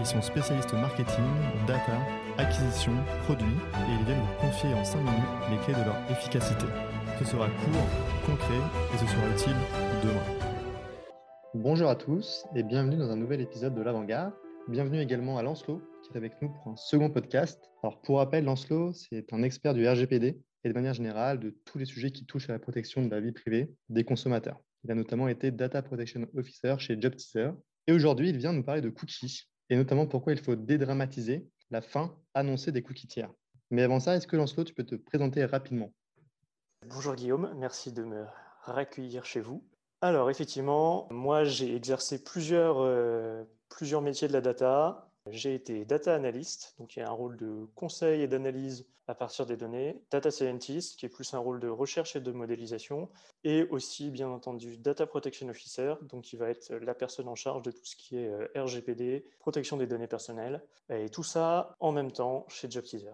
Ils sont spécialistes marketing, data, acquisition, produits, et ils viennent vous confier en 5 minutes les clés de leur efficacité. Ce sera court, concret et ce sera utile demain. Bonjour à tous et bienvenue dans un nouvel épisode de l'Avant-Garde. Bienvenue également à Lancelot qui est avec nous pour un second podcast. Alors pour rappel, Lancelot, c'est un expert du RGPD et de manière générale de tous les sujets qui touchent à la protection de la vie privée des consommateurs. Il a notamment été Data Protection Officer chez JobTeaser et aujourd'hui il vient nous parler de cookies et notamment pourquoi il faut dédramatiser la fin annoncée des cookies tiers. Mais avant ça, est-ce que Lancelot, tu peux te présenter rapidement? Bonjour Guillaume, merci de me raccueillir chez vous. Alors effectivement, moi j'ai exercé plusieurs, euh, plusieurs métiers de la data. J'ai été data analyst, donc il y a un rôle de conseil et d'analyse à partir des données, data scientist, qui est plus un rôle de recherche et de modélisation, et aussi bien entendu data protection officer, donc qui va être la personne en charge de tout ce qui est euh, RGPD, protection des données personnelles, et tout ça en même temps chez JobTeaser.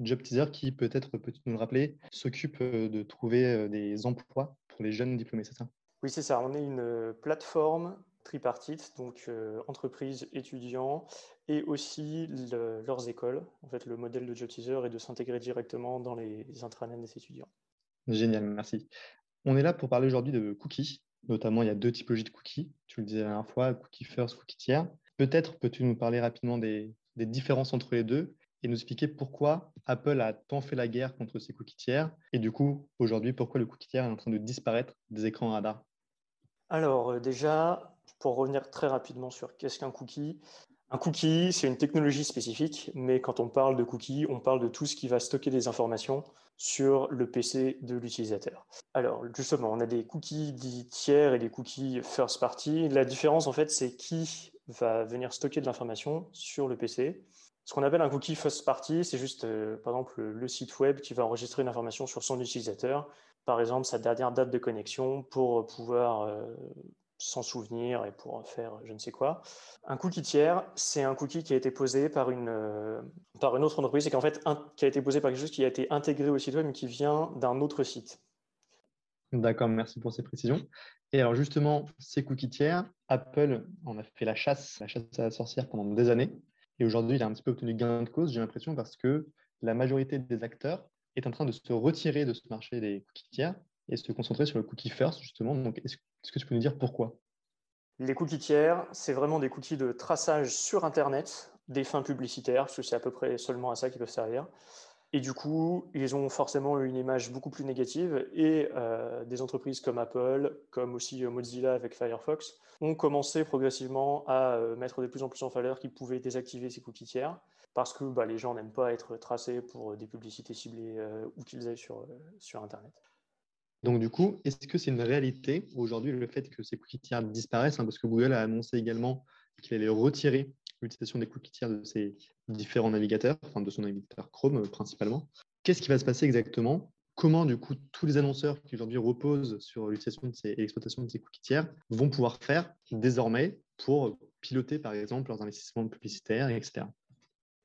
JobTeaser qui peut-être, peut-être nous le rappeler, s'occupe euh, de trouver des emplois pour les jeunes diplômés, c'est ça? Oui, c'est ça. On est une euh, plateforme tripartite, donc euh, entreprises, étudiants et aussi leurs écoles. En fait, le modèle de JobTeaser est de s'intégrer directement dans les intranets des étudiants. Génial, merci. On est là pour parler aujourd'hui de cookies. Notamment, il y a deux typologies de cookies. Tu le disais la dernière fois, cookie first, cookie tiers. Peut-être peux-tu nous parler rapidement des, des différences entre les deux et nous expliquer pourquoi Apple a tant fait la guerre contre ces cookies tiers et du coup, aujourd'hui, pourquoi le cookie tiers est en train de disparaître des écrans radar? Alors euh, déjà, pour revenir très rapidement sur qu'est-ce qu'un cookie, un cookie, c'est une technologie spécifique, mais quand on parle de cookie, on parle de tout ce qui va stocker des informations sur le PC de l'utilisateur. Alors justement, on a des cookies dits tiers et des cookies first party. La différence, en fait, c'est qui va venir stocker de l'information sur le PC. Ce qu'on appelle un cookie first party, c'est juste, euh, par exemple, le, site web qui va enregistrer une information sur son utilisateur, par exemple sa dernière date de connexion pour pouvoir euh, s'en souvenir et pour faire je ne sais quoi. Un cookie tiers, c'est un cookie qui a été posé par une, euh, par une autre entreprise et qui, en fait, qui a été posé par quelque chose qui a été intégré au site web mais qui vient d'un autre site. D'accord, merci pour ces précisions. Et alors justement, ces cookies tiers, Apple en a fait la chasse, la chasse à la sorcière pendant des années. Et aujourd'hui, il a un petit peu obtenu gain de cause, j'ai l'impression, parce que la majorité des acteurs est en train de se retirer de ce marché des cookies tiers et se concentrer sur le cookie first, justement. Donc, est-ce que tu peux nous dire pourquoi? Les cookies tiers, c'est vraiment des cookies de traçage sur Internet, des fins publicitaires, parce que c'est à peu près seulement à ça qu'ils peuvent servir. Et du coup, ils ont forcément une image beaucoup plus négative. Et euh, des entreprises comme Apple, comme aussi euh, Mozilla avec Firefox, ont commencé progressivement à euh, mettre de plus en plus en valeur qu'ils pouvaient désactiver ces cookies tiers parce que bah, les gens n'aiment pas être tracés pour des publicités ciblées où qu'ils aillent sur, sur Internet. Donc du coup, est-ce que c'est une réalité aujourd'hui le fait que ces cookies tiers disparaissent hein, Parce que Google a annoncé également qu'il allait retirer l'utilisation des cookies tiers de ses différents navigateurs, enfin de son navigateur Chrome euh, principalement? Qu'est-ce qui va se passer exactement? Comment, du coup, tous les annonceurs qui aujourd'hui reposent sur l'utilisation et l'exploitation de ces cookies tiers vont pouvoir faire désormais pour piloter, par exemple, leurs investissements publicitaires, etc.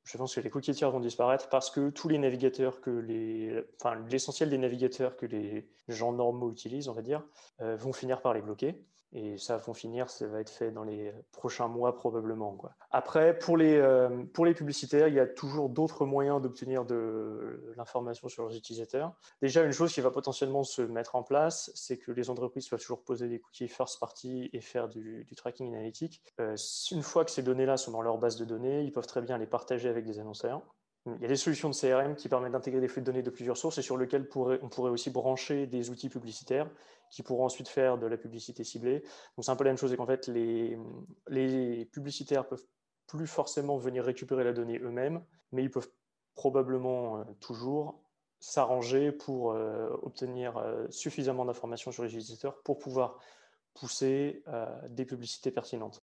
Je pense que les cookies tiers vont disparaître parce que tous les navigateurs que les, enfin, l'essentiel des navigateurs que les gens normaux utilisent, on va dire, euh, vont finir par les bloquer. Et ça va finir, ça va être fait dans les prochains mois probablement. Après, pour les, euh, pour les publicitaires, il y a toujours d'autres moyens d'obtenir de l'information sur leurs utilisateurs. Déjà, une chose qui va potentiellement se mettre en place, c'est que les entreprises peuvent toujours poser des cookies first party et faire du, tracking analytique. Euh, une fois que ces données-là sont dans leur base de données, ils peuvent très bien les partager avec des annonceurs. Il y a des solutions de CRM qui permettent d'intégrer des flux de données de plusieurs sources et sur lesquelles on pourrait aussi brancher des outils publicitaires qui pourront ensuite faire de la publicité ciblée. Donc c'est un peu la même chose, c'est qu'en fait les, les publicitaires peuvent plus forcément venir récupérer la donnée eux-mêmes, mais ils peuvent probablement euh, toujours s'arranger pour euh, obtenir euh, suffisamment d'informations sur les utilisateurs pour pouvoir pousser des publicités pertinentes.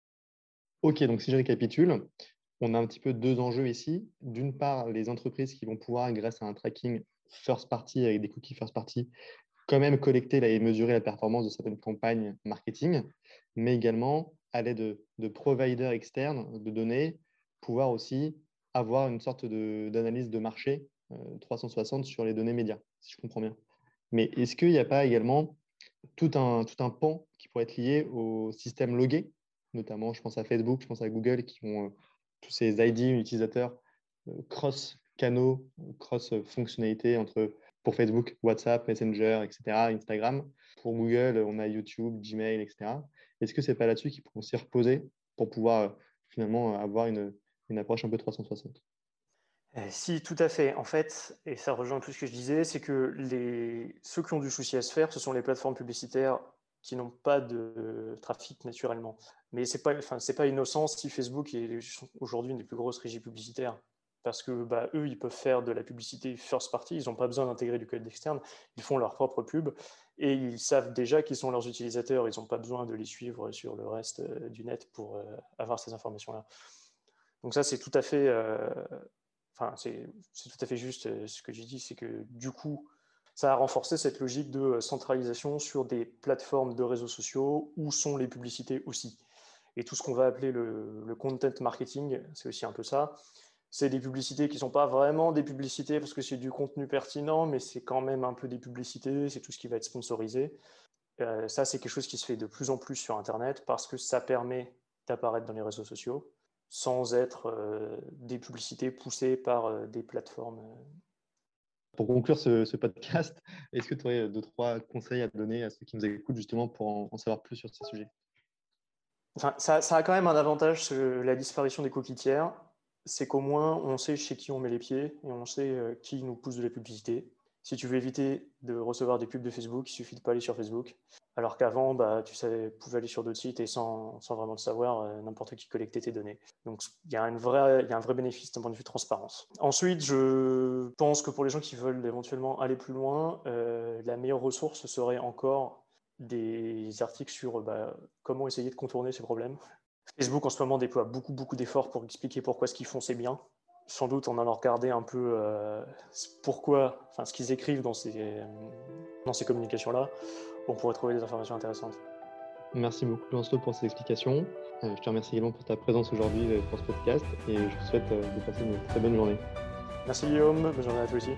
Ok, donc si je récapitule, on a un petit peu deux enjeux ici. D'une part, les entreprises qui vont pouvoir, grâce à un tracking first party, avec des cookies first party, quand même collecter et mesurer la performance de certaines campagnes marketing, mais également à l'aide de, providers externes de données, pouvoir aussi avoir une sorte d'analyse de, marché 360 sur les données médias, si je comprends bien. Mais est-ce qu'il n'y a pas également tout un, tout un pan qui pourrait être lié au système logué, notamment je pense à Facebook, je pense à Google qui ont tous ces ID utilisateurs cross-canaux, cross-fonctionnalités entre pour Facebook, WhatsApp, Messenger, etc., Instagram. Pour Google, on a YouTube, Gmail, etc. Est-ce que ce n'est pas là-dessus qu'ils pourront s'y reposer pour pouvoir finalement avoir une, une approche un peu 360 euh, si, tout à fait. En fait, et ça rejoint plus ce que je disais, c'est que les... ceux qui ont du souci à se faire, ce sont les plateformes publicitaires qui n'ont pas de trafic naturellement. Mais ce n'est pas, enfin, pas innocent si Facebook est aujourd'hui une des plus grosses régies publicitaires. Parce que bah, eux, ils peuvent faire de la publicité first party, ils n'ont pas besoin d'intégrer du code externe, ils font leur propre pub et ils savent déjà qui sont leurs utilisateurs, ils n'ont pas besoin de les suivre sur le reste euh, du net pour euh, avoir ces informations-là. Donc ça, c'est tout à fait enfin, c'est tout à fait juste euh, ce que j'ai dit, c'est que du coup, ça a renforcé cette logique de euh, centralisation sur des plateformes de réseaux sociaux où sont les publicités aussi. Et tout ce qu'on va appeler le, content marketing, c'est aussi un peu ça. C'est des publicités qui ne sont pas vraiment des publicités parce que c'est du contenu pertinent, mais c'est quand même un peu des publicités, c'est tout ce qui va être sponsorisé. Euh, ça, c'est quelque chose qui se fait de plus en plus sur Internet parce que ça permet d'apparaître dans les réseaux sociaux sans être euh, des publicités poussées par des plateformes. Euh. Pour conclure ce, podcast, est-ce que tu aurais deux, trois conseils à donner à ceux qui nous écoutent justement pour en, savoir plus sur ces sujets? Ça, ça, a quand même un avantage, la disparition des coquitières, c'est qu'au moins on sait chez qui on met les pieds et on sait qui nous pousse de la publicité. Si tu veux éviter de recevoir des pubs de Facebook, il suffit de pas aller sur Facebook. Alors qu'avant, bah, tu pouvais aller sur d'autres sites et sans, vraiment le savoir, euh, n'importe qui collectait tes données. Donc il y, a un vrai bénéfice d'un point de vue transparence. Ensuite, je pense que pour les gens qui veulent éventuellement aller plus loin, euh, la meilleure ressource serait encore des articles sur bah, comment essayer de contourner ces problèmes. Facebook en ce moment déploie beaucoup beaucoup d'efforts pour expliquer pourquoi ce qu'ils font c'est bien sans doute en allant regarder un peu euh, pourquoi, enfin ce qu'ils écrivent dans ces, dans ces communications-là, on pourrait trouver des informations intéressantes. Merci beaucoup Lancelot pour ces explications. Euh, je te remercie également pour ta présence aujourd'hui euh, pour ce podcast et je vous souhaite de passer une très bonne journée. Merci Guillaume, bonne journée à toi aussi.